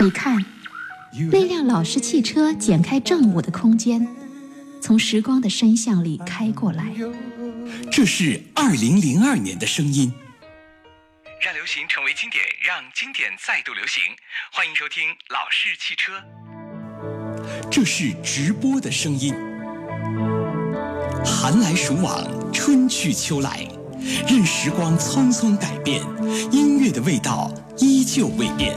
你看，那辆老式汽车剪开正午的空间，从时光的深巷里开过来。这是二零零二年的声音。让流行成为经典，让经典再度流行。欢迎收听《老式汽车》。这是直播的声音。寒来暑往，春去秋来，任时光匆匆改变，音乐的味道依旧未变。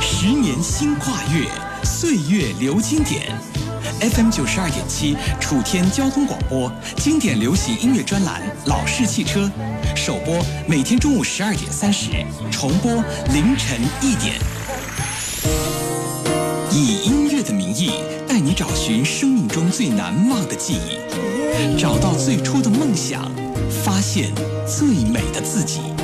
十年新跨越，岁月留经典。FM 九十二点七，楚天交通广播，经典流行音乐专栏《老式汽车》，首播每天中午十二点三十，重播凌晨一点。以音乐的名义，带你找寻生命中最难忘的记忆，找到最初的梦想，发现最美的自己。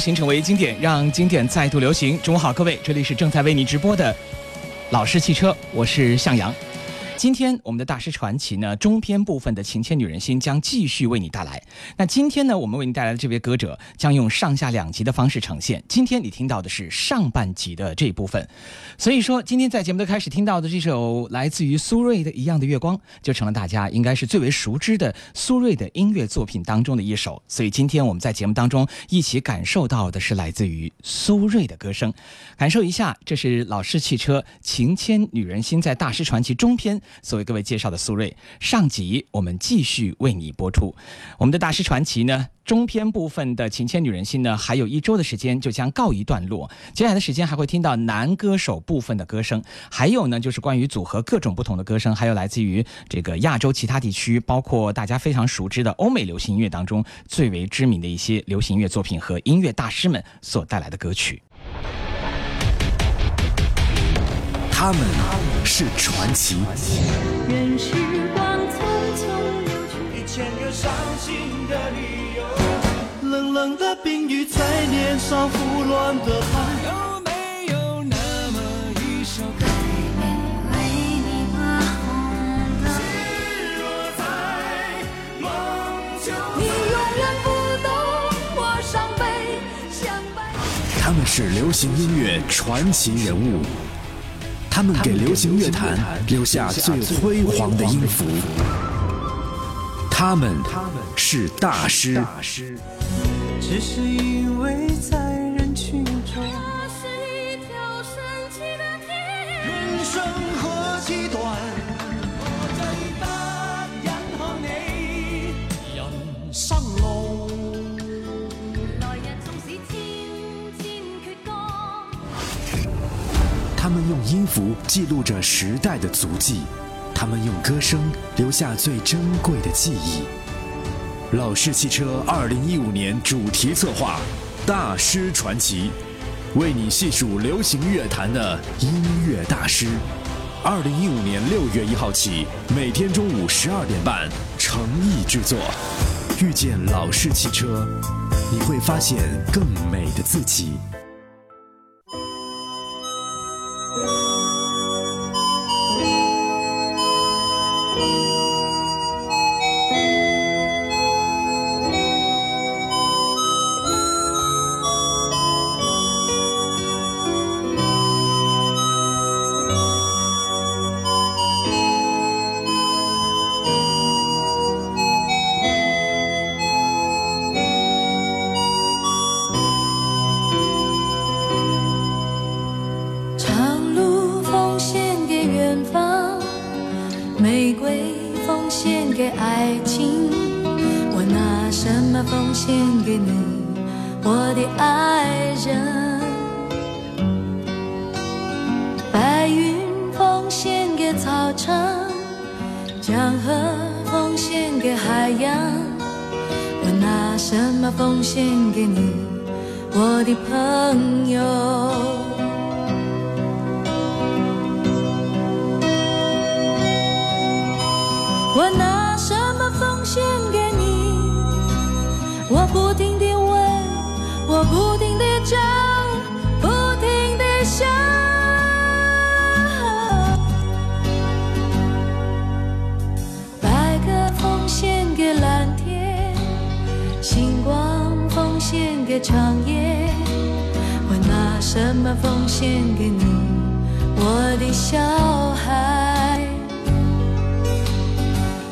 行成为经典，让经典再度流行。中午好，各位，这里是正在为你直播的老式汽车，我是向阳。今天我们的大师传奇呢，中篇部分的情牵女人心将继续为你带来。那今天呢，我们为你带来的这位歌者将用上下两集的方式呈现。今天你听到的是上半集的这一部分，所以说今天在节目的开始听到的这首来自于苏芮的《一样的月光》，就成了大家应该是最为熟知的苏芮的音乐作品当中的一首。所以今天我们在节目当中一起感受到的是来自于苏芮的歌声，感受一下，这是老式汽车情牵女人心在大师传奇中篇。所为各位介绍的苏芮，上集我们继续为你播出。我们的大师传奇呢，中篇部分的情牵女人心呢，还有一周的时间就将告一段落。接下来的时间还会听到男歌手部分的歌声，还有呢就是关于组合各种不同的歌声，还有来自于这个亚洲其他地区，包括大家非常熟知的欧美流行音乐当中最为知名的一些流行音乐作品和音乐大师们所带来的歌曲。他们是传奇。任时光匆匆流去，一千个伤心的理由。冷冷的冰雨在脸上胡乱的拍。有没有那么一首歌？为你。永远不懂我伤悲，他们是流行音乐传奇人物。他们给流行乐坛留下最辉煌的音符，他们是大师。只是因为在用音符记录着时代的足迹，他们用歌声留下最珍贵的记忆。老式汽车二零一五年主题策划《大师传奇》，为你细数流行乐坛的音乐大师。二零一五年六月一号起，每天中午十二点半，诚意制作。遇见老式汽车，你会发现更美的自己。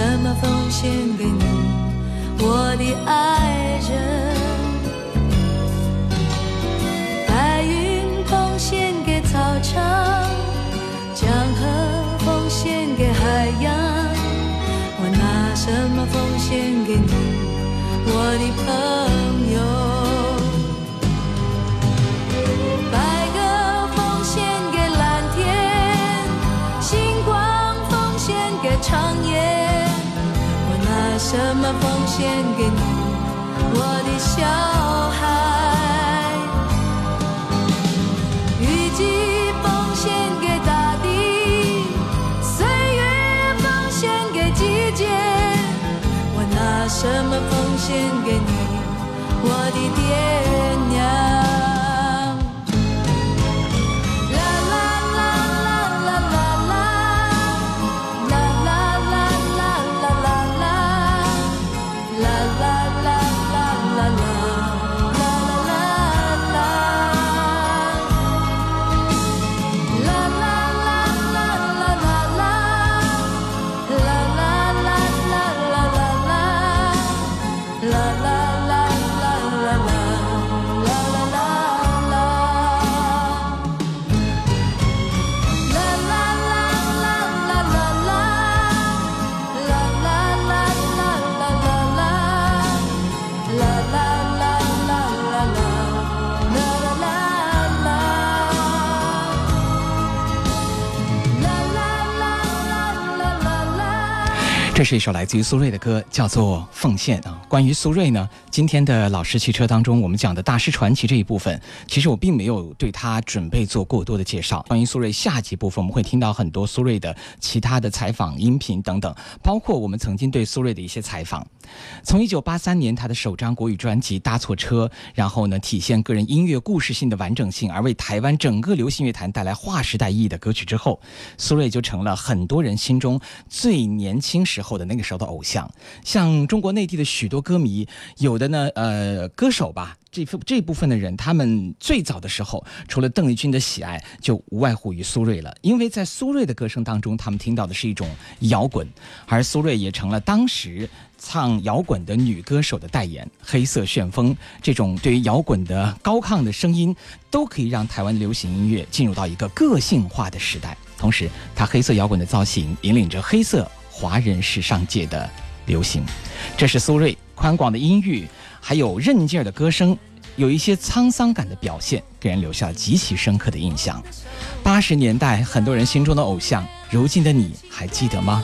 什么奉献给你？我的爱人。白云奉献给草场江河奉献给海洋我拿什么奉献给你？献给你，我的小孩？雨季奉献给大地，岁月奉献给季节。我拿什么奉献给你，我的爹这是一首来自于苏芮的歌，叫做《奉献》啊。关于苏芮呢，今天的老式汽车当中，我们讲的大师传奇这一部分，其实我并没有对他准备做过多的介绍。关于苏芮下集部分，我们会听到很多苏芮的其他的采访音频等等，包括我们曾经对苏芮的一些采访。从一九八三年他的首张国语专辑《搭错车》，然后呢，体现个人音乐故事性的完整性，而为台湾整个流行乐坛带来划时代意义的歌曲之后，苏芮就成了很多人心中最年轻时候。后的那个时候的偶像，像中国内地的许多歌迷，有的呢，呃，歌手吧，这这部分的人，他们最早的时候，除了邓丽君的喜爱，就无外乎于苏芮了。因为在苏芮的歌声当中，他们听到的是一种摇滚，而苏芮也成了当时唱摇滚的女歌手的代言。黑色旋风这种对于摇滚的高亢的声音，都可以让台湾流行音乐进入到一个个性化的时代。同时，他黑色摇滚的造型引领着黑色。华人时尚界的流行，这是苏芮宽广的音域，还有韧劲儿的歌声，有一些沧桑感的表现，给人留下了极其深刻的印象。八十年代很多人心中的偶像，如今的你还记得吗？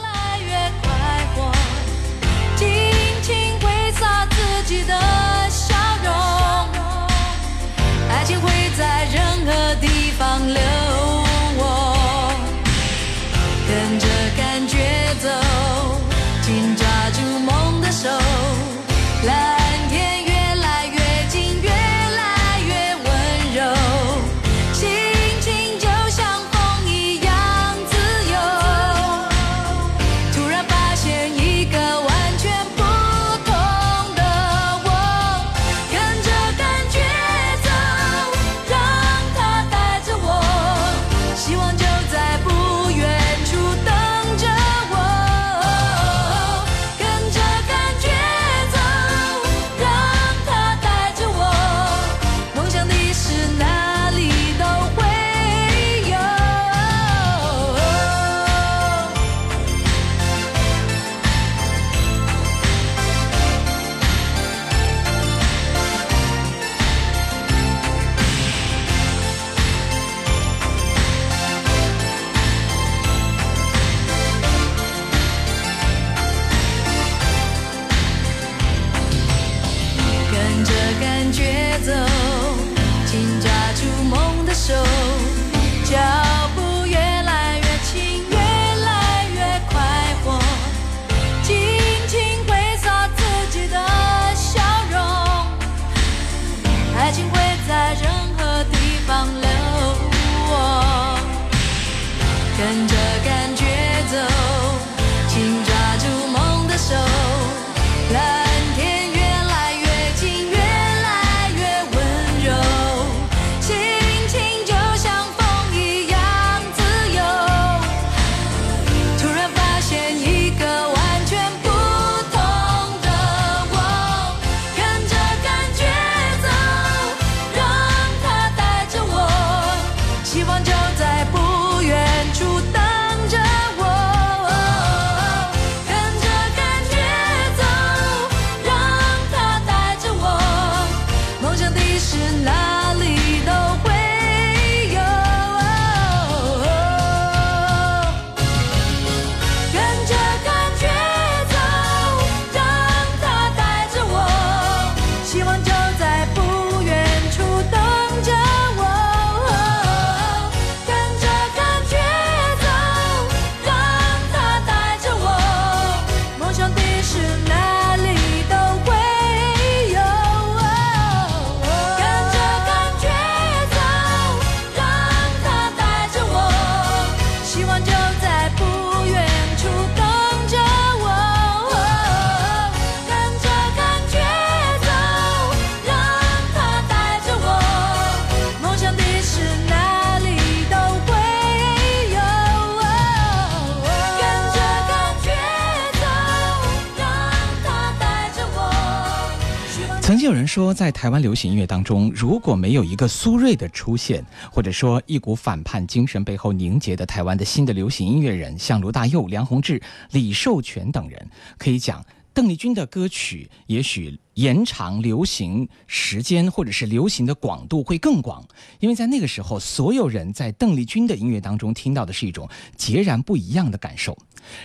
说，在台湾流行音乐当中，如果没有一个苏芮的出现，或者说一股反叛精神背后凝结的台湾的新的流行音乐人，像罗大佑、梁鸿志、李寿全等人，可以讲邓丽君的歌曲也许延长流行时间，或者是流行的广度会更广，因为在那个时候，所有人在邓丽君的音乐当中听到的是一种截然不一样的感受。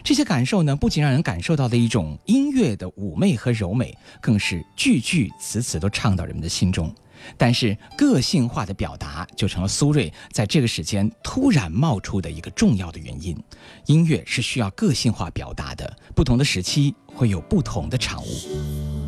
这些感受呢，不仅让人感受到了一种音乐的妩媚和柔美，更是句句词词都唱到人们的心中。但是，个性化的表达就成了苏芮在这个时间突然冒出的一个重要的原因。音乐是需要个性化表达的，不同的时期会有不同的产物。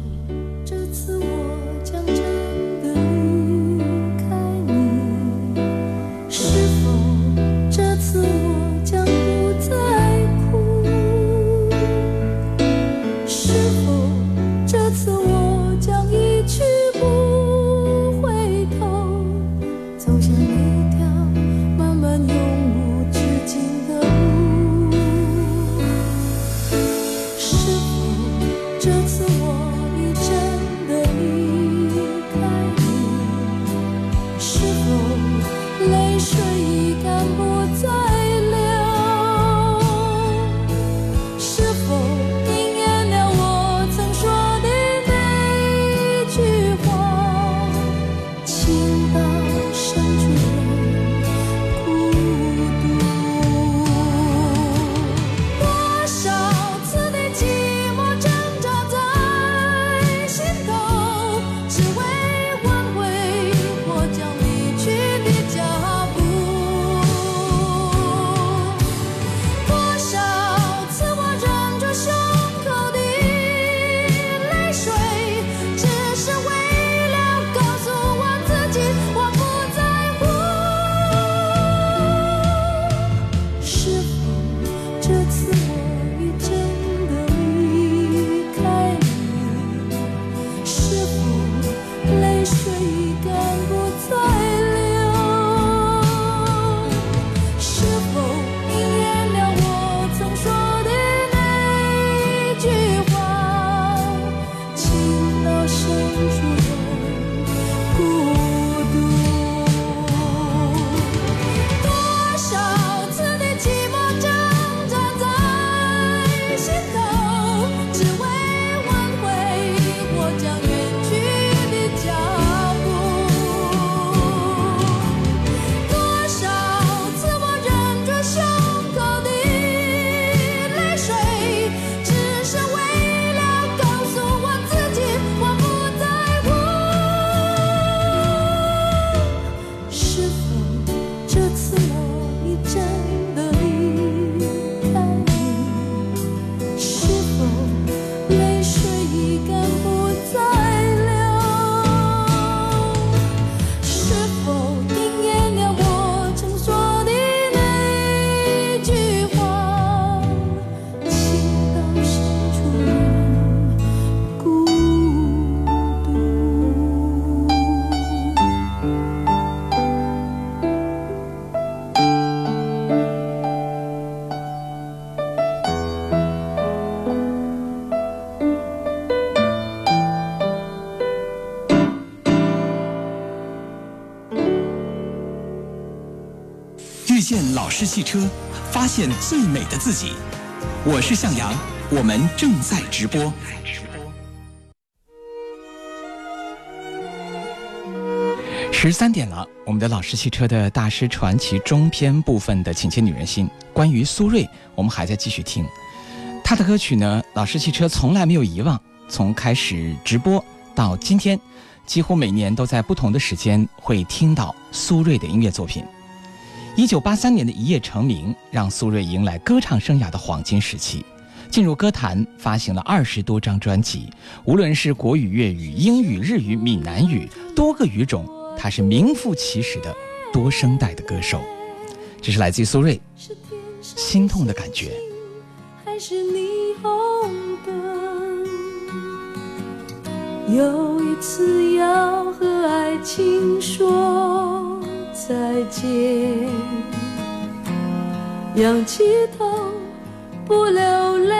汽车，发现最美的自己。我是向阳，我们正在直播。十三点了，我们的老式汽车的大师传奇中篇部分的《请牵女人心》，关于苏芮，我们还在继续听。他的歌曲呢，老式汽车从来没有遗忘。从开始直播到今天，几乎每年都在不同的时间会听到苏芮的音乐作品。一九八三年的一夜成名，让苏芮迎来歌唱生涯的黄金时期。进入歌坛，发行了二十多张专辑，无论是国语、粤语、英语、日语、闽南语，多个语种。他是名副其实的多声带的歌手，这是来自于苏芮《心痛的感觉》。还是霓虹灯，有一次要和爱情说再见，仰起头不流泪，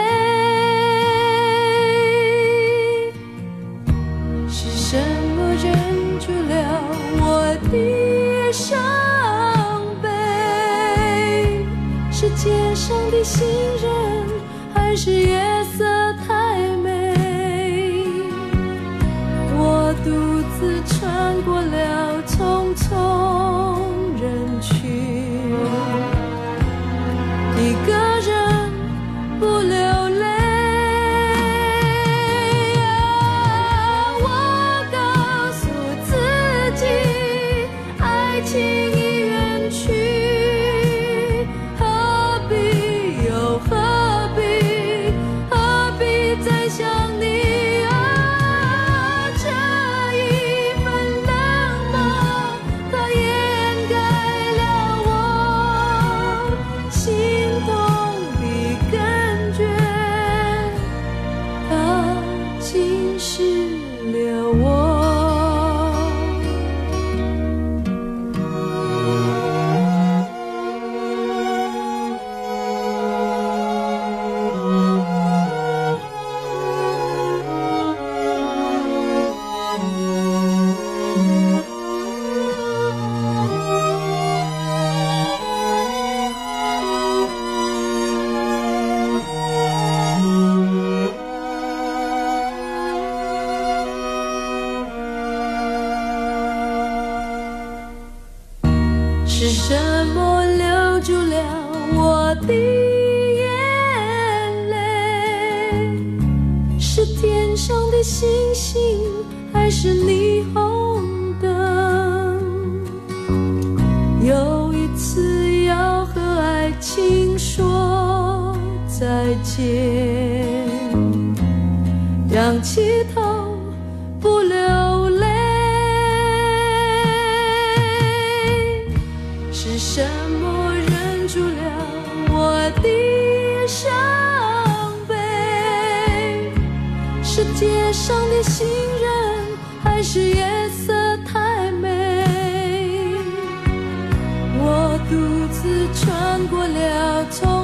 是什么忍住了？我的伤悲，是街上的行街上的行人还是夜色太美。我独自穿过了匆。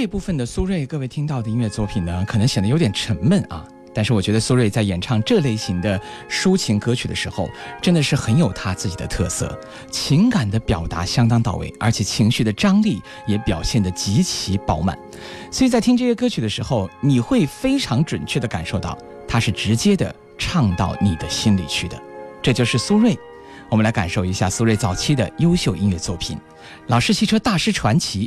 这部分的苏芮，各位听到的音乐作品呢，可能显得有点沉闷啊。但是我觉得苏芮在演唱这类型的抒情歌曲的时候，真的是很有他自己的特色，情感的表达相当到位，而且情绪的张力也表现得极其饱满。所以在听这些歌曲的时候，你会非常准确地感受到，他是直接的唱到你的心里去的。这就是苏芮。我们来感受一下苏芮早期的优秀音乐作品，《老式汽车大师传奇》，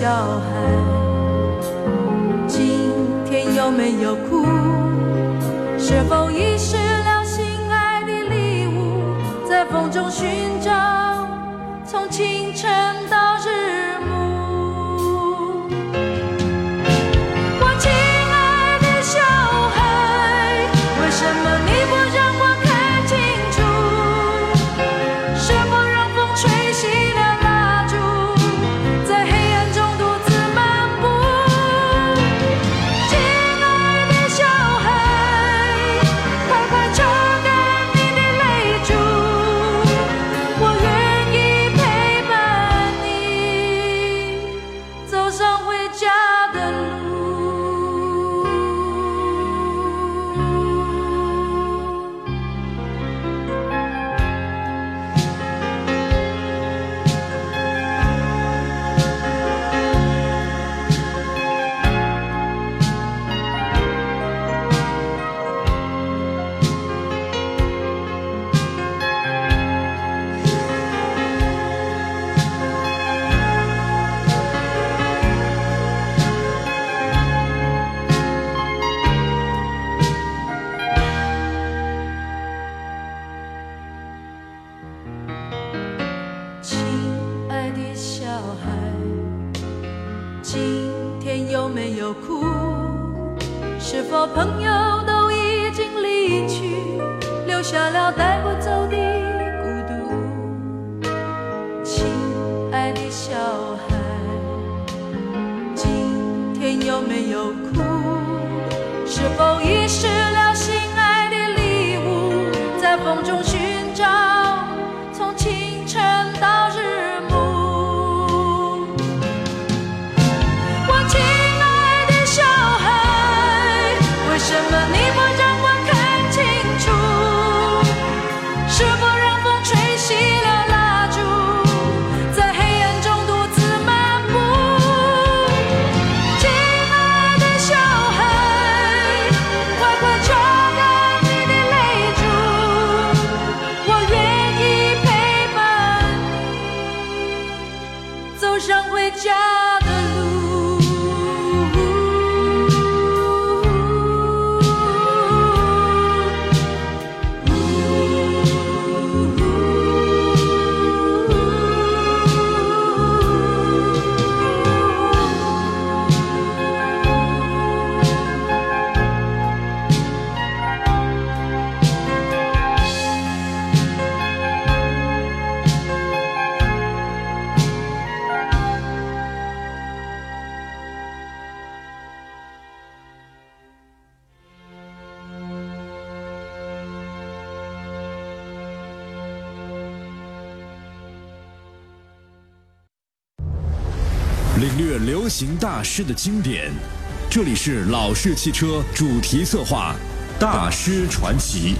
小孩，今天有没有哭？是否遗失了心爱的礼物，在风中寻找，从清晨么朋友都已经离去留下了带行大师的经典，这里是老式汽车主题策划《大师传奇》。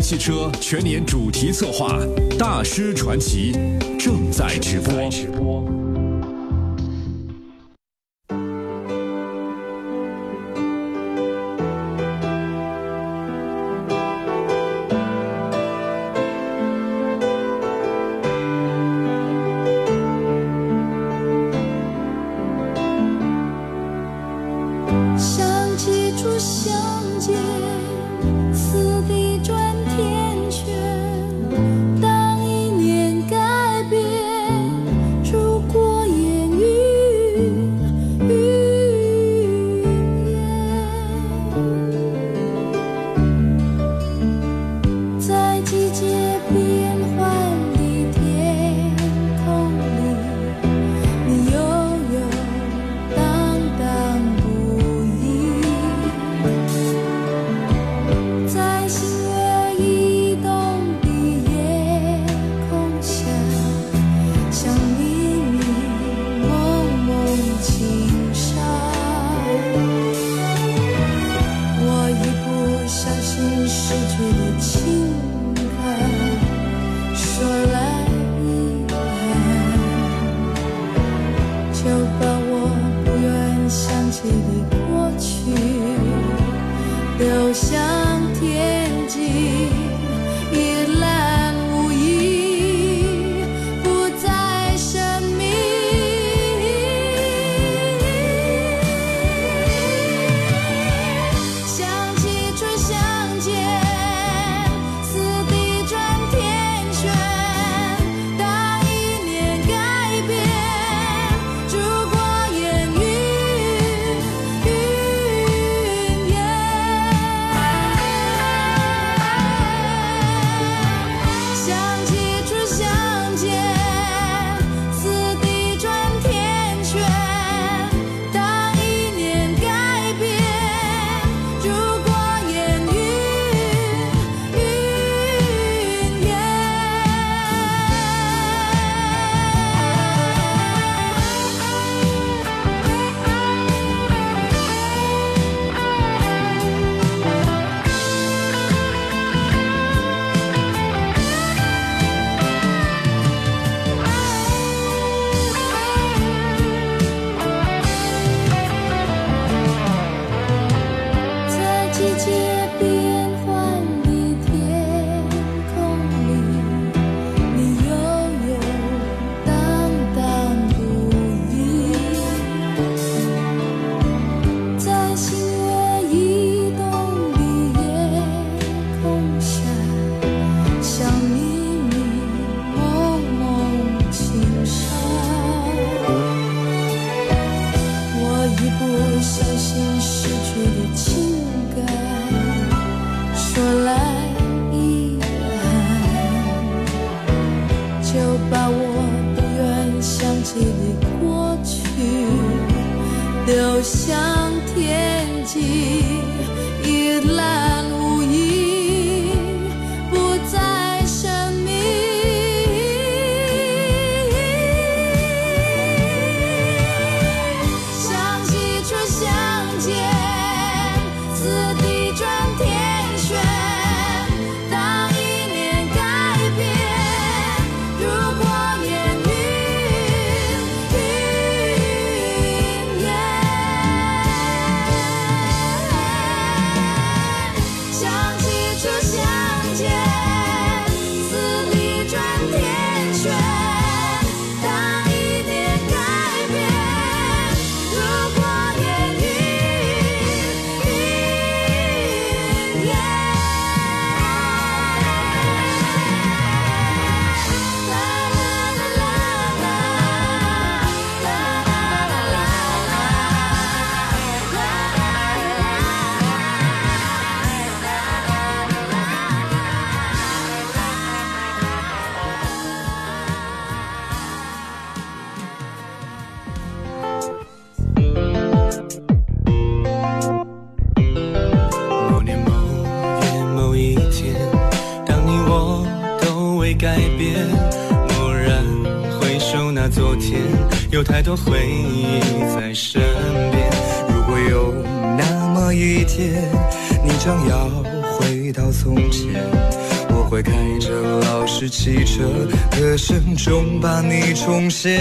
汽车全年主题策划《大师传奇》正在直播。太多回忆在身边。如果有那么一天，你将要。回到从前，我会开着老式汽车，歌声中把你重现。